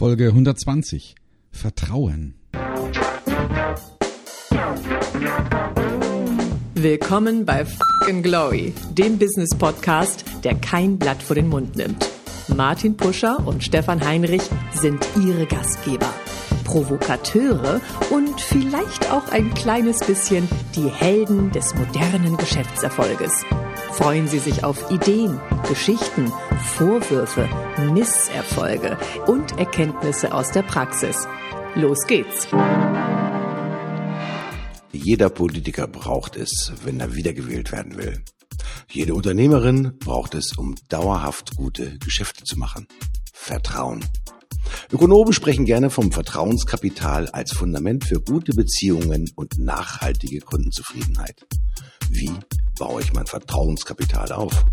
Folge 120. Vertrauen. Willkommen bei Fucking Glory, dem Business Podcast, der kein Blatt vor den Mund nimmt. Martin Puscher und Stefan Heinrich sind ihre Gastgeber. Provokateure und vielleicht auch ein kleines bisschen die Helden des modernen Geschäftserfolges. Freuen Sie sich auf Ideen, Geschichten, Vorwürfe, Misserfolge und Erkenntnisse aus der Praxis. Los geht's! Jeder Politiker braucht es, wenn er wiedergewählt werden will. Jede Unternehmerin braucht es, um dauerhaft gute Geschäfte zu machen. Vertrauen. Ökonomen sprechen gerne vom Vertrauenskapital als Fundament für gute Beziehungen und nachhaltige Kundenzufriedenheit. Wie baue ich mein Vertrauenskapital auf?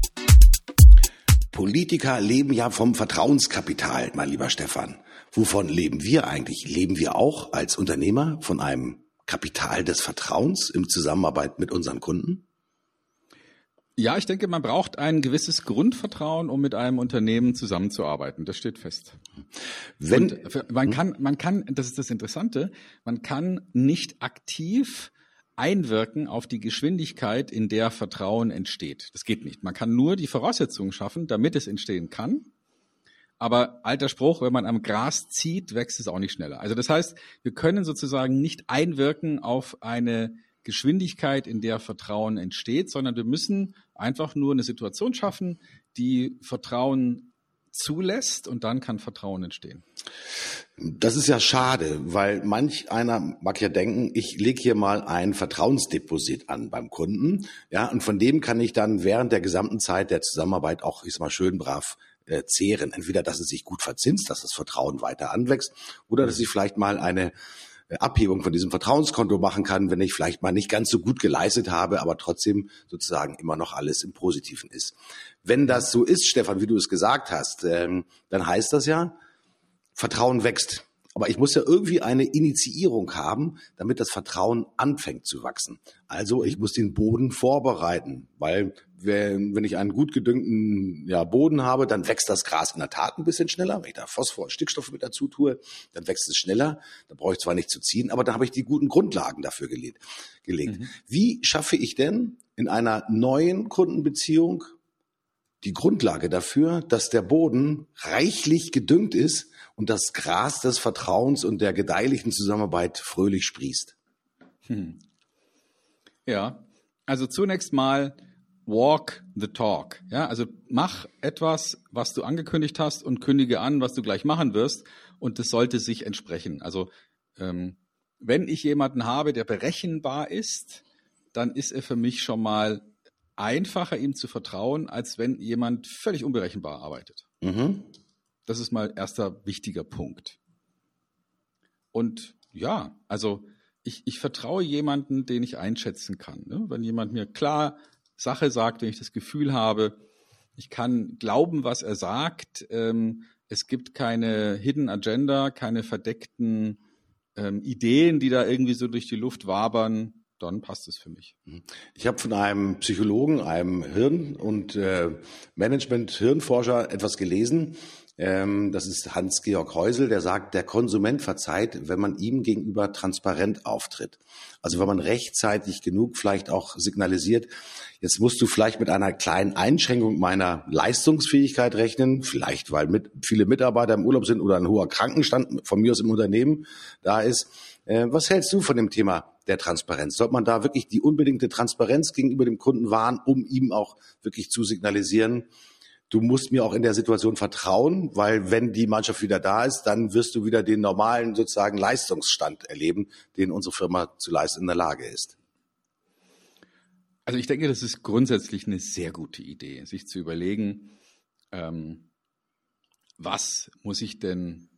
Politiker leben ja vom Vertrauenskapital, mein lieber Stefan. Wovon leben wir eigentlich? Leben wir auch als Unternehmer von einem Kapital des Vertrauens im Zusammenarbeit mit unseren Kunden? Ja, ich denke, man braucht ein gewisses Grundvertrauen, um mit einem Unternehmen zusammenzuarbeiten. Das steht fest. Wenn, Und man kann, man kann, das ist das Interessante, man kann nicht aktiv einwirken auf die Geschwindigkeit, in der Vertrauen entsteht. Das geht nicht. Man kann nur die Voraussetzungen schaffen, damit es entstehen kann. Aber alter Spruch, wenn man am Gras zieht, wächst es auch nicht schneller. Also das heißt, wir können sozusagen nicht einwirken auf eine Geschwindigkeit, in der Vertrauen entsteht, sondern wir müssen einfach nur eine Situation schaffen, die Vertrauen zulässt und dann kann Vertrauen entstehen. Das ist ja schade, weil manch einer mag ja denken, ich lege hier mal ein Vertrauensdeposit an beim Kunden, ja, und von dem kann ich dann während der gesamten Zeit der Zusammenarbeit auch, ich sag mal, schön brav äh, zehren. Entweder, dass es sich gut verzinst, dass das Vertrauen weiter anwächst, oder dass ich vielleicht mal eine Abhebung von diesem Vertrauenskonto machen kann, wenn ich vielleicht mal nicht ganz so gut geleistet habe, aber trotzdem sozusagen immer noch alles im Positiven ist. Wenn das so ist, Stefan, wie du es gesagt hast, ähm, dann heißt das ja, Vertrauen wächst. Aber ich muss ja irgendwie eine Initiierung haben, damit das Vertrauen anfängt zu wachsen. Also ich muss den Boden vorbereiten, weil wenn, wenn ich einen gut gedüngten ja, Boden habe, dann wächst das Gras in der Tat ein bisschen schneller. Wenn ich da Phosphor und Stickstoff mit dazu tue, dann wächst es schneller. Da brauche ich zwar nicht zu ziehen, aber da habe ich die guten Grundlagen dafür gelegt. Mhm. Wie schaffe ich denn in einer neuen Kundenbeziehung die Grundlage dafür, dass der Boden reichlich gedüngt ist und das Gras des Vertrauens und der gedeihlichen Zusammenarbeit fröhlich sprießt. Hm. Ja, also zunächst mal walk the talk. Ja, also mach etwas, was du angekündigt hast und kündige an, was du gleich machen wirst und das sollte sich entsprechen. Also ähm, wenn ich jemanden habe, der berechenbar ist, dann ist er für mich schon mal einfacher, ihm zu vertrauen, als wenn jemand völlig unberechenbar arbeitet. Mhm. Das ist mal erster wichtiger Punkt. Und ja, also ich, ich vertraue jemanden, den ich einschätzen kann. Ne? Wenn jemand mir klar Sache sagt, wenn ich das Gefühl habe, ich kann glauben, was er sagt. Ähm, es gibt keine Hidden Agenda, keine verdeckten ähm, Ideen, die da irgendwie so durch die Luft wabern dann passt es für mich. Ich habe von einem Psychologen, einem Hirn- und äh, Management-Hirnforscher etwas gelesen. Ähm, das ist Hans-Georg Häusel, der sagt, der Konsument verzeiht, wenn man ihm gegenüber transparent auftritt. Also wenn man rechtzeitig genug vielleicht auch signalisiert, jetzt musst du vielleicht mit einer kleinen Einschränkung meiner Leistungsfähigkeit rechnen, vielleicht weil mit, viele Mitarbeiter im Urlaub sind oder ein hoher Krankenstand von mir aus im Unternehmen da ist. Äh, was hältst du von dem Thema der Transparenz? Sollte man da wirklich die unbedingte Transparenz gegenüber dem Kunden wahren, um ihm auch wirklich zu signalisieren, du musst mir auch in der Situation vertrauen, weil wenn die Mannschaft wieder da ist, dann wirst du wieder den normalen sozusagen Leistungsstand erleben, den unsere Firma zu leisten in der Lage ist. Also ich denke, das ist grundsätzlich eine sehr gute Idee, sich zu überlegen, ähm, was muss ich denn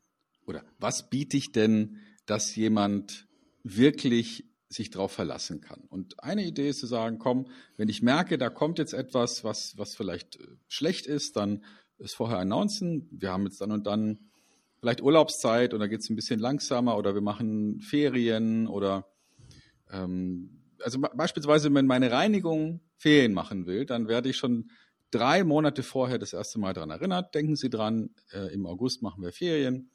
oder was biete ich denn, dass jemand wirklich sich darauf verlassen kann. Und eine Idee ist zu sagen, komm, wenn ich merke, da kommt jetzt etwas, was, was vielleicht äh, schlecht ist, dann es vorher announcen. Wir haben jetzt dann und dann vielleicht Urlaubszeit oder geht es ein bisschen langsamer oder wir machen Ferien oder ähm, also beispielsweise, wenn meine Reinigung Ferien machen will, dann werde ich schon drei Monate vorher das erste Mal daran erinnert. Denken Sie dran, äh, im August machen wir Ferien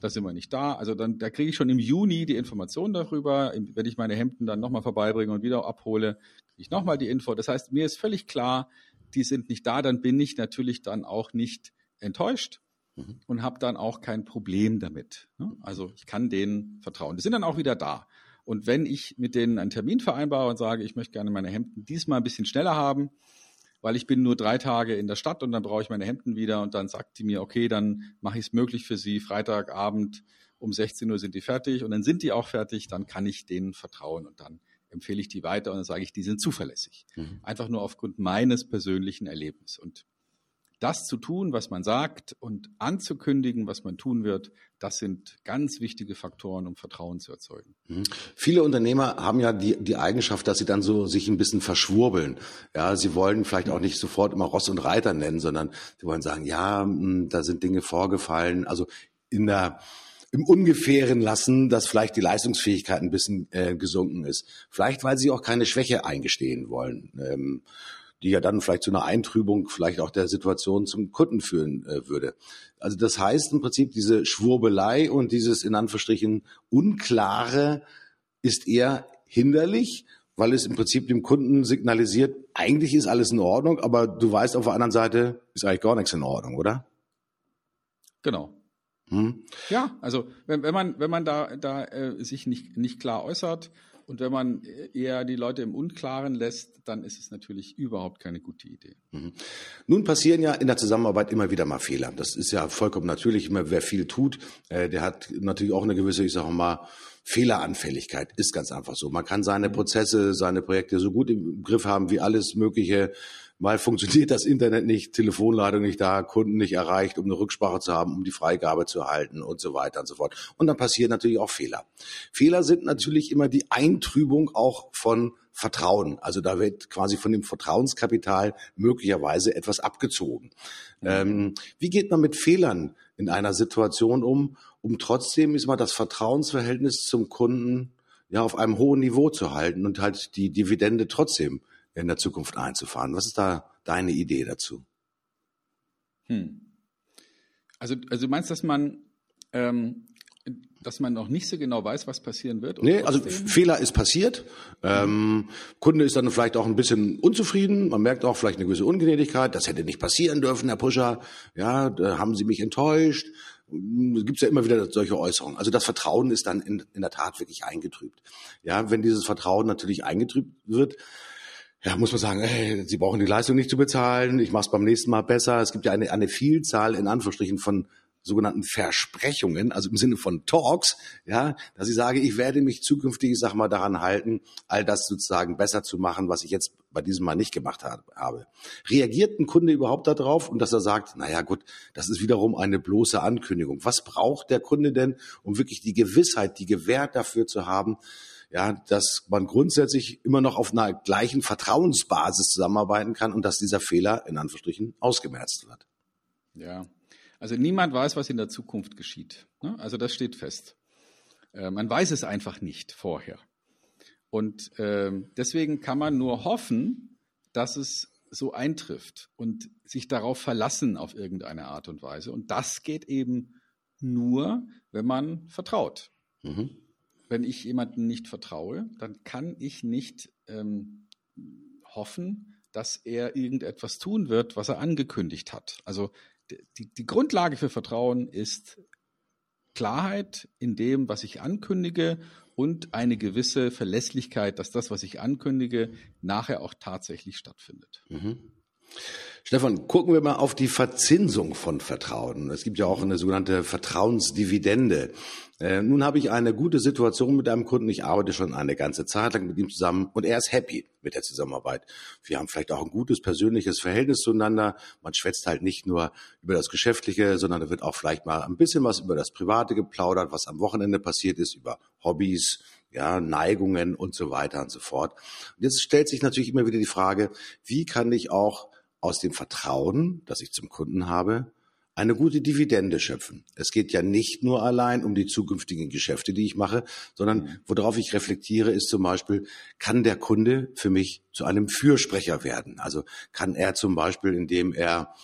da sind wir nicht da. Also dann, da kriege ich schon im Juni die Information darüber. Wenn ich meine Hemden dann nochmal vorbeibringe und wieder abhole, kriege ich nochmal die Info. Das heißt, mir ist völlig klar, die sind nicht da, dann bin ich natürlich dann auch nicht enttäuscht mhm. und habe dann auch kein Problem damit. Ne? Also ich kann denen vertrauen. Die sind dann auch wieder da. Und wenn ich mit denen einen Termin vereinbare und sage, ich möchte gerne meine Hemden diesmal ein bisschen schneller haben, weil ich bin nur drei Tage in der Stadt und dann brauche ich meine Hemden wieder und dann sagt die mir, okay, dann mache ich es möglich für Sie, Freitagabend um 16 Uhr sind die fertig und dann sind die auch fertig, dann kann ich denen vertrauen und dann empfehle ich die weiter und dann sage ich, die sind zuverlässig. Mhm. Einfach nur aufgrund meines persönlichen Erlebnisses. Und das zu tun, was man sagt und anzukündigen, was man tun wird, das sind ganz wichtige Faktoren, um Vertrauen zu erzeugen. Mhm. Viele Unternehmer haben ja die, die Eigenschaft, dass sie dann so sich ein bisschen verschwurbeln. Ja, sie wollen vielleicht auch nicht sofort immer Ross und Reiter nennen, sondern sie wollen sagen, ja, hm, da sind Dinge vorgefallen. Also in der, im Ungefähren lassen, dass vielleicht die Leistungsfähigkeit ein bisschen äh, gesunken ist. Vielleicht, weil sie auch keine Schwäche eingestehen wollen. Ähm, die ja dann vielleicht zu einer Eintrübung vielleicht auch der Situation zum Kunden führen äh, würde. Also das heißt im Prinzip, diese Schwurbelei und dieses in Anführungsstrichen Unklare ist eher hinderlich, weil es im Prinzip dem Kunden signalisiert, eigentlich ist alles in Ordnung, aber du weißt auf der anderen Seite, ist eigentlich gar nichts in Ordnung, oder? Genau. Hm? Ja, also wenn, wenn man wenn man da da äh, sich nicht nicht klar äußert und wenn man eher die Leute im Unklaren lässt, dann ist es natürlich überhaupt keine gute Idee. Mhm. Nun passieren ja in der Zusammenarbeit immer wieder mal Fehler. Das ist ja vollkommen natürlich. Immer wer viel tut, äh, der hat natürlich auch eine gewisse, ich sage mal, Fehleranfälligkeit. Ist ganz einfach so. Man kann seine Prozesse, seine Projekte so gut im Griff haben wie alles Mögliche Mal funktioniert das Internet nicht, Telefonleitung nicht da, Kunden nicht erreicht, um eine Rücksprache zu haben, um die Freigabe zu erhalten und so weiter und so fort. Und dann passieren natürlich auch Fehler. Fehler sind natürlich immer die Eintrübung auch von Vertrauen. Also da wird quasi von dem Vertrauenskapital möglicherweise etwas abgezogen. Mhm. Ähm, wie geht man mit Fehlern in einer Situation um, um trotzdem ist mal das Vertrauensverhältnis zum Kunden ja auf einem hohen Niveau zu halten und halt die Dividende trotzdem in der Zukunft einzufahren. Was ist da deine Idee dazu? Hm. Also, also du meinst, dass man, ähm, dass man noch nicht so genau weiß, was passieren wird? Nee, also Fehler ist passiert. Ähm, Kunde ist dann vielleicht auch ein bisschen unzufrieden. Man merkt auch vielleicht eine gewisse Ungnädigkeit. Das hätte nicht passieren dürfen, Herr Puscher. Ja, da haben Sie mich enttäuscht. Es gibt ja immer wieder solche Äußerungen. Also das Vertrauen ist dann in, in der Tat wirklich eingetrübt. Ja, wenn dieses Vertrauen natürlich eingetrübt wird, ja, muss man sagen, ey, Sie brauchen die Leistung nicht zu bezahlen, ich mache es beim nächsten Mal besser. Es gibt ja eine, eine Vielzahl in Anführungsstrichen von sogenannten Versprechungen, also im Sinne von Talks, ja, dass ich sage, ich werde mich zukünftig, ich sag mal, daran halten, all das sozusagen besser zu machen, was ich jetzt bei diesem Mal nicht gemacht habe. Reagiert ein Kunde überhaupt darauf und dass er sagt, naja gut, das ist wiederum eine bloße Ankündigung. Was braucht der Kunde denn, um wirklich die Gewissheit, die Gewähr dafür zu haben, ja, dass man grundsätzlich immer noch auf einer gleichen Vertrauensbasis zusammenarbeiten kann und dass dieser Fehler in Anführungsstrichen ausgemerzt wird. Ja, also niemand weiß, was in der Zukunft geschieht. Ne? Also das steht fest. Äh, man weiß es einfach nicht vorher. Und ähm, deswegen kann man nur hoffen, dass es so eintrifft und sich darauf verlassen auf irgendeine Art und Weise. Und das geht eben nur, wenn man vertraut. Mhm wenn ich jemanden nicht vertraue, dann kann ich nicht ähm, hoffen, dass er irgendetwas tun wird, was er angekündigt hat. Also die, die Grundlage für Vertrauen ist Klarheit in dem, was ich ankündige und eine gewisse Verlässlichkeit, dass das, was ich ankündige, nachher auch tatsächlich stattfindet. Mhm. Stefan, gucken wir mal auf die Verzinsung von Vertrauen. Es gibt ja auch eine sogenannte Vertrauensdividende. Äh, nun habe ich eine gute Situation mit einem Kunden. Ich arbeite schon eine ganze Zeit lang mit ihm zusammen und er ist happy mit der Zusammenarbeit. Wir haben vielleicht auch ein gutes persönliches Verhältnis zueinander. Man schwätzt halt nicht nur über das Geschäftliche, sondern da wird auch vielleicht mal ein bisschen was über das Private geplaudert, was am Wochenende passiert ist, über Hobbys, ja, Neigungen und so weiter und so fort. Und jetzt stellt sich natürlich immer wieder die Frage, wie kann ich auch aus dem Vertrauen, das ich zum Kunden habe, eine gute Dividende schöpfen. Es geht ja nicht nur allein um die zukünftigen Geschäfte, die ich mache, sondern mhm. worauf ich reflektiere, ist zum Beispiel, kann der Kunde für mich zu einem Fürsprecher werden? Also kann er zum Beispiel, indem er,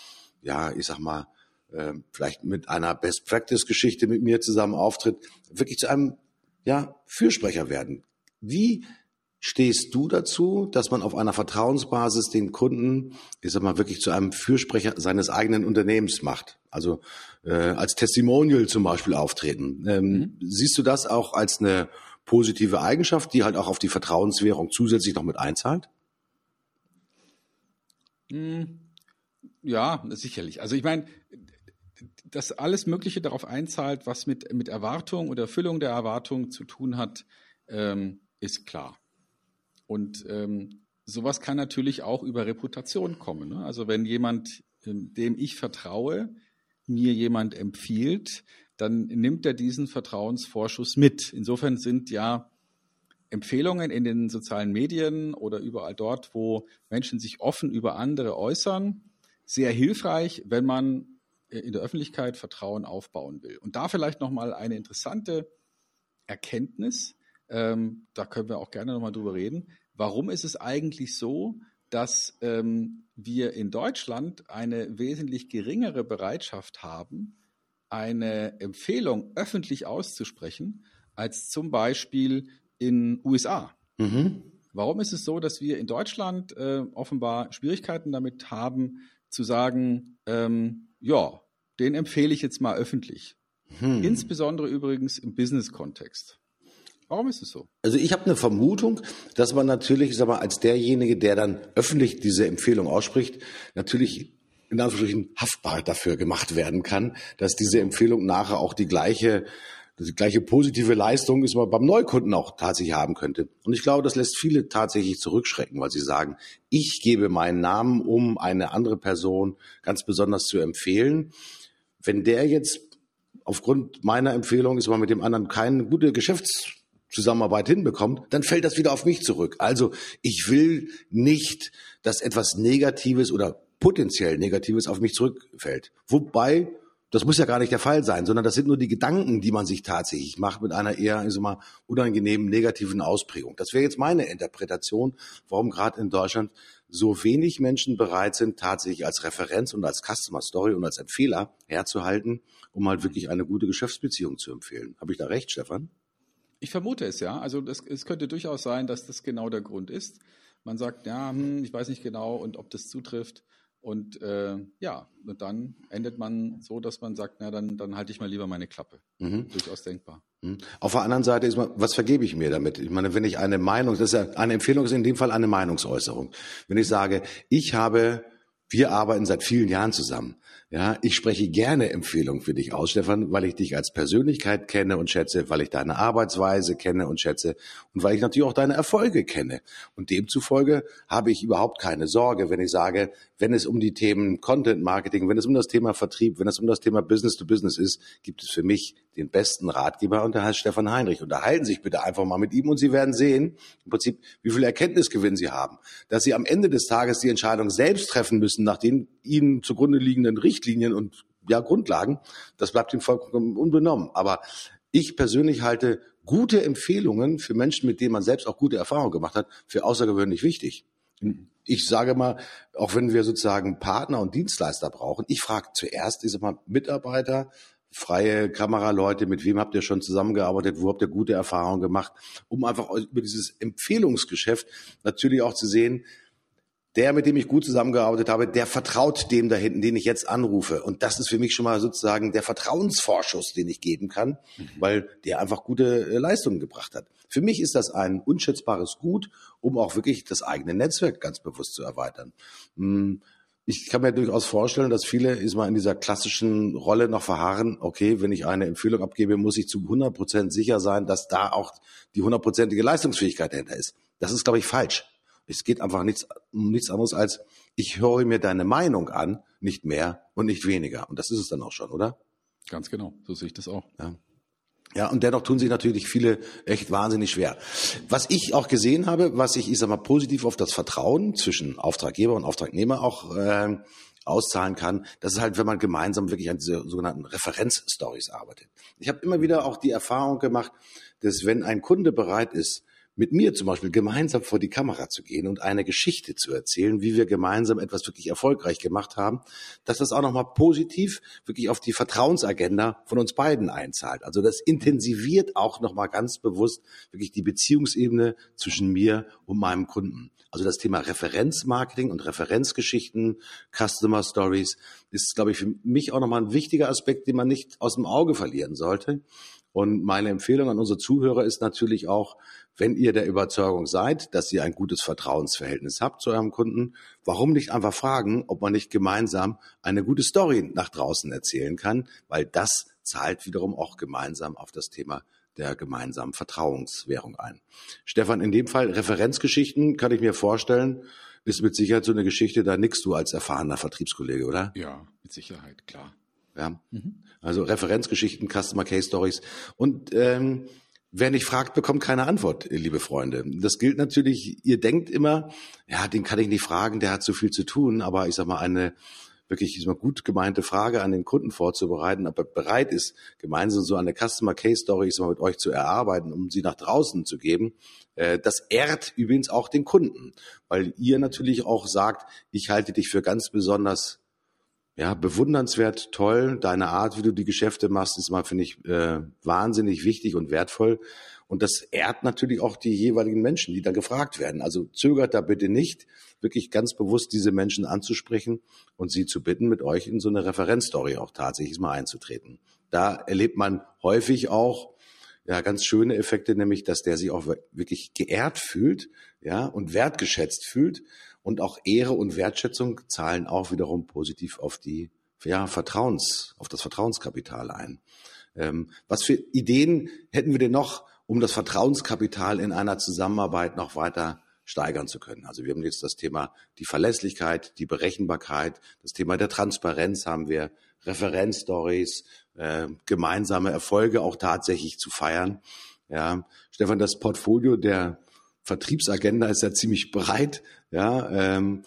ja, ich sag mal, äh, vielleicht mit einer Best-Practice-Geschichte mit mir zusammen auftritt, wirklich zu einem ja, Fürsprecher werden. Wie stehst du dazu, dass man auf einer Vertrauensbasis den Kunden, ich sag mal, wirklich zu einem Fürsprecher seines eigenen Unternehmens macht? Also äh, als Testimonial zum Beispiel auftreten. Ähm, mhm. Siehst du das auch als eine positive Eigenschaft, die halt auch auf die Vertrauenswährung zusätzlich noch mit einzahlt? Hm, ja, sicherlich. Also ich meine, dass alles Mögliche darauf einzahlt, was mit, mit Erwartung oder Erfüllung der Erwartung zu tun hat, ähm, ist klar. Und ähm, sowas kann natürlich auch über Reputation kommen. Ne? Also wenn jemand, ähm, dem ich vertraue, mir jemand empfiehlt, dann nimmt er diesen Vertrauensvorschuss mit. Insofern sind ja Empfehlungen in den sozialen Medien oder überall dort, wo Menschen sich offen über andere äußern, sehr hilfreich, wenn man äh, in der Öffentlichkeit Vertrauen aufbauen will. Und da vielleicht nochmal eine interessante Erkenntnis, ähm, da können wir auch gerne nochmal drüber reden. Warum ist es eigentlich so, dass ähm, wir in Deutschland eine wesentlich geringere Bereitschaft haben, eine Empfehlung öffentlich auszusprechen, als zum Beispiel in USA? Mhm. Warum ist es so, dass wir in Deutschland äh, offenbar Schwierigkeiten damit haben, zu sagen, ähm, ja, den empfehle ich jetzt mal öffentlich. Hm. Insbesondere übrigens im Business-Kontext. Warum ist es so? Also ich habe eine Vermutung, dass man natürlich, ich sag mal, als derjenige, der dann öffentlich diese Empfehlung ausspricht, natürlich in Anführungsstrichen haftbar dafür gemacht werden kann, dass diese Empfehlung nachher auch die gleiche die gleiche positive Leistung ist man beim Neukunden auch tatsächlich haben könnte. Und ich glaube, das lässt viele tatsächlich zurückschrecken, weil sie sagen, ich gebe meinen Namen, um eine andere Person ganz besonders zu empfehlen. Wenn der jetzt aufgrund meiner Empfehlung ist man mit dem anderen keine gute Geschäftszusammenarbeit hinbekommt, dann fällt das wieder auf mich zurück. Also ich will nicht, dass etwas Negatives oder potenziell Negatives auf mich zurückfällt. Wobei das muss ja gar nicht der Fall sein, sondern das sind nur die Gedanken, die man sich tatsächlich macht mit einer eher, ich sag mal, unangenehmen negativen Ausprägung. Das wäre jetzt meine Interpretation, warum gerade in Deutschland so wenig Menschen bereit sind, tatsächlich als Referenz und als Customer Story und als Empfehler herzuhalten, um halt wirklich eine gute Geschäftsbeziehung zu empfehlen. Habe ich da recht, Stefan? Ich vermute es ja. Also das, es könnte durchaus sein, dass das genau der Grund ist. Man sagt, ja, hm, ich weiß nicht genau und ob das zutrifft. Und äh, ja, und dann endet man so, dass man sagt, na dann, dann halte ich mal lieber meine Klappe. Mhm. Durchaus denkbar. Mhm. Auf der anderen Seite ist man, was vergebe ich mir damit? Ich meine, wenn ich eine Meinung, das ist ja eine Empfehlung ist in dem Fall eine Meinungsäußerung. Wenn ich sage, ich habe wir arbeiten seit vielen Jahren zusammen. Ja, ich spreche gerne Empfehlungen für dich aus, Stefan, weil ich dich als Persönlichkeit kenne und schätze, weil ich deine Arbeitsweise kenne und schätze und weil ich natürlich auch deine Erfolge kenne. Und demzufolge habe ich überhaupt keine Sorge, wenn ich sage, wenn es um die Themen Content Marketing, wenn es um das Thema Vertrieb, wenn es um das Thema Business to Business ist, gibt es für mich den besten Ratgeber und der heißt Stefan Heinrich. Unterhalten Sie sich bitte einfach mal mit ihm und Sie werden sehen, im Prinzip, wie viel Erkenntnisgewinn Sie haben. Dass Sie am Ende des Tages die Entscheidung selbst treffen müssen, nach den Ihnen zugrunde liegenden Richtlinien und ja, Grundlagen, das bleibt Ihnen vollkommen unbenommen. Aber ich persönlich halte gute Empfehlungen für Menschen, mit denen man selbst auch gute Erfahrungen gemacht hat, für außergewöhnlich wichtig. Ich sage mal, auch wenn wir sozusagen Partner und Dienstleister brauchen, ich frage zuerst, ich sag mal, Mitarbeiter, freie Kameraleute, mit wem habt ihr schon zusammengearbeitet, wo habt ihr gute Erfahrungen gemacht, um einfach über dieses Empfehlungsgeschäft natürlich auch zu sehen, der, mit dem ich gut zusammengearbeitet habe, der vertraut dem da hinten, den ich jetzt anrufe. Und das ist für mich schon mal sozusagen der Vertrauensvorschuss, den ich geben kann, mhm. weil der einfach gute äh, Leistungen gebracht hat. Für mich ist das ein unschätzbares Gut, um auch wirklich das eigene Netzwerk ganz bewusst zu erweitern. Hm, ich kann mir durchaus vorstellen, dass viele ist mal in dieser klassischen Rolle noch verharren, okay, wenn ich eine Empfehlung abgebe, muss ich zu 100 Prozent sicher sein, dass da auch die hundertprozentige Leistungsfähigkeit dahinter ist. Das ist, glaube ich, falsch. Es geht einfach nichts, um nichts anderes als, ich höre mir deine Meinung an, nicht mehr und nicht weniger. Und das ist es dann auch schon, oder? Ganz genau, so sehe ich das auch. Ja. Ja, und dennoch tun sich natürlich viele echt wahnsinnig schwer. Was ich auch gesehen habe, was ich, ich sag mal, positiv auf das Vertrauen zwischen Auftraggeber und Auftragnehmer auch äh, auszahlen kann, das ist halt, wenn man gemeinsam wirklich an diese sogenannten Referenzstories arbeitet. Ich habe immer wieder auch die Erfahrung gemacht, dass wenn ein Kunde bereit ist, mit mir zum Beispiel gemeinsam vor die Kamera zu gehen und eine Geschichte zu erzählen, wie wir gemeinsam etwas wirklich erfolgreich gemacht haben, dass das auch nochmal positiv wirklich auf die Vertrauensagenda von uns beiden einzahlt. Also das intensiviert auch nochmal ganz bewusst wirklich die Beziehungsebene zwischen mir und meinem Kunden. Also das Thema Referenzmarketing und Referenzgeschichten, Customer Stories ist, glaube ich, für mich auch nochmal ein wichtiger Aspekt, den man nicht aus dem Auge verlieren sollte. Und meine Empfehlung an unsere Zuhörer ist natürlich auch, wenn ihr der Überzeugung seid, dass ihr ein gutes Vertrauensverhältnis habt zu eurem Kunden, warum nicht einfach fragen, ob man nicht gemeinsam eine gute Story nach draußen erzählen kann, weil das zahlt wiederum auch gemeinsam auf das Thema der gemeinsamen Vertrauenswährung ein. Stefan, in dem Fall Referenzgeschichten kann ich mir vorstellen, ist mit Sicherheit so eine Geschichte, da nickst du als erfahrener Vertriebskollege, oder? Ja, mit Sicherheit, klar. Ja. Mhm. Also Referenzgeschichten, Customer Case Stories. Und ähm, Wer nicht fragt, bekommt keine Antwort, liebe Freunde. Das gilt natürlich, ihr denkt immer, ja, den kann ich nicht fragen, der hat so viel zu tun, aber ich sag mal, eine wirklich ich sag mal, gut gemeinte Frage an den Kunden vorzubereiten, aber bereit ist, gemeinsam so eine Customer Case Story ich sag mal, mit euch zu erarbeiten, um sie nach draußen zu geben, äh, das ehrt übrigens auch den Kunden, weil ihr natürlich auch sagt, ich halte dich für ganz besonders ja, bewundernswert, toll. Deine Art, wie du die Geschäfte machst, ist mal, finde ich, äh, wahnsinnig wichtig und wertvoll. Und das ehrt natürlich auch die jeweiligen Menschen, die da gefragt werden. Also zögert da bitte nicht, wirklich ganz bewusst diese Menschen anzusprechen und sie zu bitten, mit euch in so eine Referenzstory auch tatsächlich mal einzutreten. Da erlebt man häufig auch ja ganz schöne Effekte, nämlich dass der sich auch wirklich geehrt fühlt, ja und wertgeschätzt fühlt und auch Ehre und Wertschätzung zahlen auch wiederum positiv auf die ja, Vertrauens, auf das Vertrauenskapital ein. Ähm, was für Ideen hätten wir denn noch, um das Vertrauenskapital in einer Zusammenarbeit noch weiter steigern zu können? Also wir haben jetzt das Thema die Verlässlichkeit, die Berechenbarkeit, das Thema der Transparenz haben wir, Referenzstories, äh, gemeinsame Erfolge auch tatsächlich zu feiern. Ja, Stefan, das Portfolio der Vertriebsagenda ist ja ziemlich breit. Ja, ähm,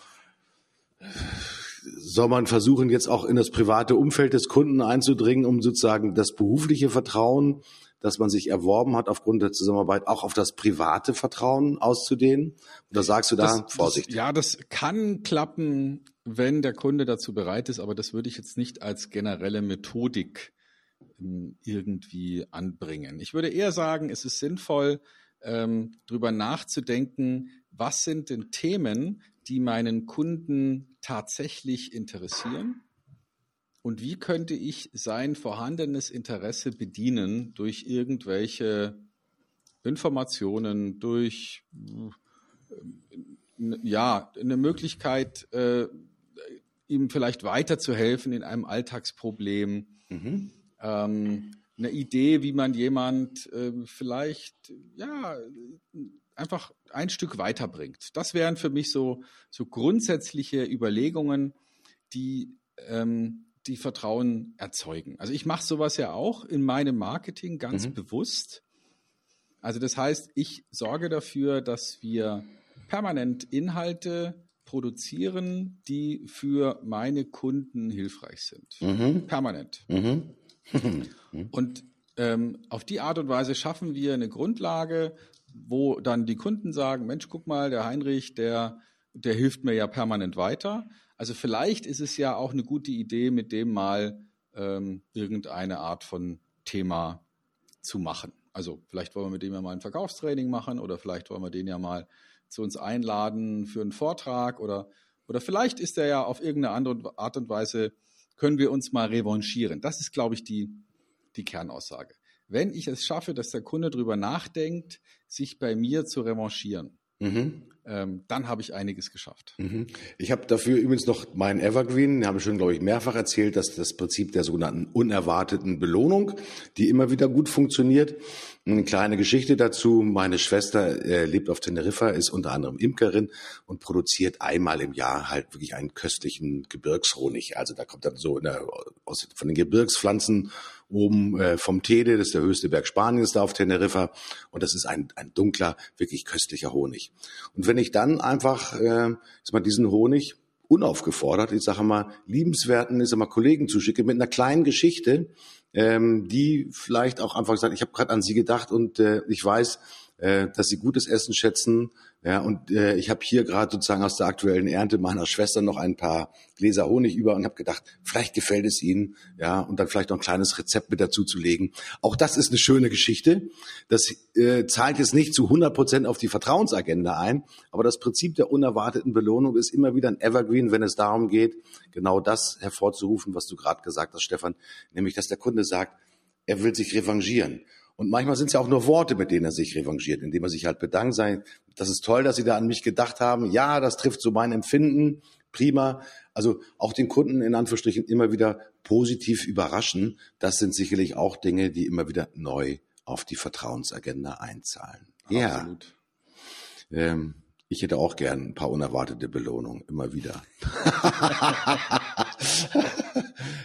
soll man versuchen, jetzt auch in das private Umfeld des Kunden einzudringen, um sozusagen das berufliche Vertrauen, das man sich erworben hat aufgrund der Zusammenarbeit, auch auf das private Vertrauen auszudehnen? Oder sagst du da das, Vorsicht? Das, ja, das kann klappen, wenn der Kunde dazu bereit ist, aber das würde ich jetzt nicht als generelle Methodik ähm, irgendwie anbringen. Ich würde eher sagen, es ist sinnvoll, ähm, drüber nachzudenken, was sind denn Themen, die meinen Kunden tatsächlich interessieren und wie könnte ich sein vorhandenes Interesse bedienen durch irgendwelche Informationen, durch äh, ja, eine Möglichkeit, äh, ihm vielleicht weiterzuhelfen in einem Alltagsproblem. Mhm. Ähm, eine Idee, wie man jemand äh, vielleicht ja einfach ein Stück weiterbringt. Das wären für mich so, so grundsätzliche Überlegungen, die ähm, die Vertrauen erzeugen. Also ich mache sowas ja auch in meinem Marketing ganz mhm. bewusst. Also das heißt, ich sorge dafür, dass wir permanent Inhalte produzieren, die für meine Kunden hilfreich sind. Mhm. Permanent. Mhm. und ähm, auf die Art und Weise schaffen wir eine Grundlage, wo dann die Kunden sagen, Mensch, guck mal, der Heinrich, der, der hilft mir ja permanent weiter. Also vielleicht ist es ja auch eine gute Idee, mit dem mal ähm, irgendeine Art von Thema zu machen. Also vielleicht wollen wir mit dem ja mal ein Verkaufstraining machen oder vielleicht wollen wir den ja mal zu uns einladen für einen Vortrag oder, oder vielleicht ist er ja auf irgendeine andere Art und Weise können wir uns mal revanchieren. Das ist, glaube ich, die, die Kernaussage. Wenn ich es schaffe, dass der Kunde darüber nachdenkt, sich bei mir zu revanchieren, mhm. ähm, dann habe ich einiges geschafft. Mhm. Ich habe dafür übrigens noch meinen Evergreen, den habe ich schon, glaube ich, mehrfach erzählt, dass das Prinzip der sogenannten unerwarteten Belohnung, die immer wieder gut funktioniert. Eine kleine Geschichte dazu. Meine Schwester äh, lebt auf Teneriffa, ist unter anderem Imkerin und produziert einmal im Jahr halt wirklich einen köstlichen Gebirgshonig. Also da kommt dann so der, aus, von den Gebirgspflanzen oben äh, vom Tede, das ist der höchste Berg Spaniens da auf Teneriffa. Und das ist ein, ein dunkler, wirklich köstlicher Honig. Und wenn ich dann einfach äh, ist mal diesen Honig unaufgefordert, ich sage mal, liebenswerten, ist mal Kollegen zuschicke mit einer kleinen Geschichte, ähm, die vielleicht auch einfach sagen, ich habe gerade an Sie gedacht und äh, ich weiß, äh, dass sie gutes Essen schätzen. Ja, und äh, ich habe hier gerade sozusagen aus der aktuellen Ernte meiner Schwester noch ein paar Gläser Honig über und habe gedacht, vielleicht gefällt es Ihnen, ja, und dann vielleicht noch ein kleines Rezept mit dazu zu legen. Auch das ist eine schöne Geschichte. Das äh, zahlt jetzt nicht zu 100 Prozent auf die Vertrauensagenda ein, aber das Prinzip der unerwarteten Belohnung ist immer wieder ein Evergreen, wenn es darum geht, genau das hervorzurufen, was du gerade gesagt hast, Stefan, nämlich, dass der Kunde sagt, er will sich revanchieren. Und manchmal sind es ja auch nur Worte, mit denen er sich revanchiert, indem er sich halt bedankt sei. Das ist toll, dass Sie da an mich gedacht haben. Ja, das trifft so mein Empfinden. Prima. Also auch den Kunden in Anführungsstrichen immer wieder positiv überraschen. Das sind sicherlich auch Dinge, die immer wieder neu auf die Vertrauensagenda einzahlen. Absolut. Ja. Ähm, ich hätte auch gern ein paar unerwartete Belohnungen, immer wieder.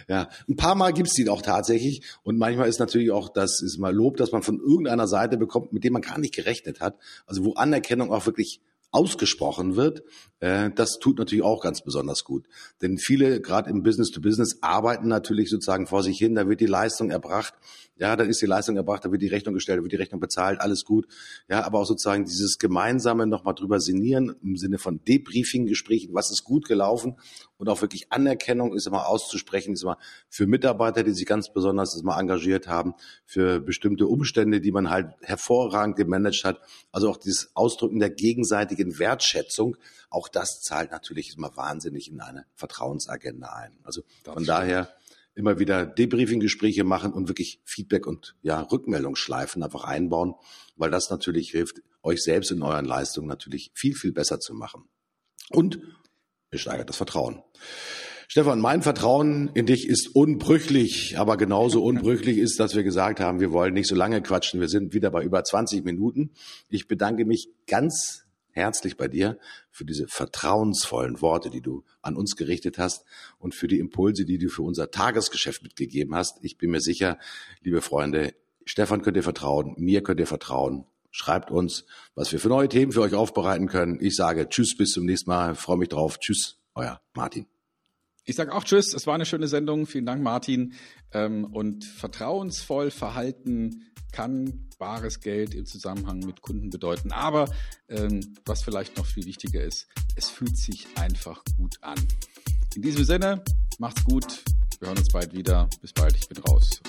ja, ein paar Mal gibt's die auch tatsächlich. Und manchmal ist natürlich auch, das ist mal Lob, dass man von irgendeiner Seite bekommt, mit dem man gar nicht gerechnet hat. Also wo Anerkennung auch wirklich ausgesprochen wird, äh, das tut natürlich auch ganz besonders gut. Denn viele, gerade im Business to Business, arbeiten natürlich sozusagen vor sich hin, da wird die Leistung erbracht, ja, dann ist die Leistung erbracht, da wird die Rechnung gestellt, da wird die Rechnung bezahlt, alles gut. Ja, aber auch sozusagen dieses gemeinsame nochmal drüber sinnieren im Sinne von Debriefing-Gesprächen, was ist gut gelaufen und auch wirklich Anerkennung ist immer auszusprechen, ist immer für Mitarbeiter, die sich ganz besonders ist mal engagiert haben, für bestimmte Umstände, die man halt hervorragend gemanagt hat. Also auch dieses Ausdrücken der gegenseitigen Wertschätzung, auch das zahlt natürlich immer wahnsinnig in eine Vertrauensagenda ein. Also von daher immer wieder Debriefing-Gespräche machen und wirklich Feedback und ja, Rückmeldungsschleifen einfach einbauen, weil das natürlich hilft, euch selbst in euren Leistungen natürlich viel, viel besser zu machen. Und ihr steigert das Vertrauen. Stefan, mein Vertrauen in dich ist unbrüchlich, aber genauso unbrüchlich ist, dass wir gesagt haben, wir wollen nicht so lange quatschen. Wir sind wieder bei über 20 Minuten. Ich bedanke mich ganz herzlich bei dir für diese vertrauensvollen Worte, die du an uns gerichtet hast und für die Impulse, die du für unser Tagesgeschäft mitgegeben hast. Ich bin mir sicher, liebe Freunde, Stefan könnt ihr vertrauen, mir könnt ihr vertrauen. Schreibt uns, was wir für neue Themen für euch aufbereiten können. Ich sage Tschüss, bis zum nächsten Mal. freue mich drauf. Tschüss, euer Martin. Ich sage auch Tschüss. Es war eine schöne Sendung. Vielen Dank, Martin. Ähm, und vertrauensvoll verhalten kann bares Geld im Zusammenhang mit Kunden bedeuten. Aber ähm, was vielleicht noch viel wichtiger ist, es fühlt sich einfach gut an. In diesem Sinne, macht's gut. Wir hören uns bald wieder. Bis bald. Ich bin raus.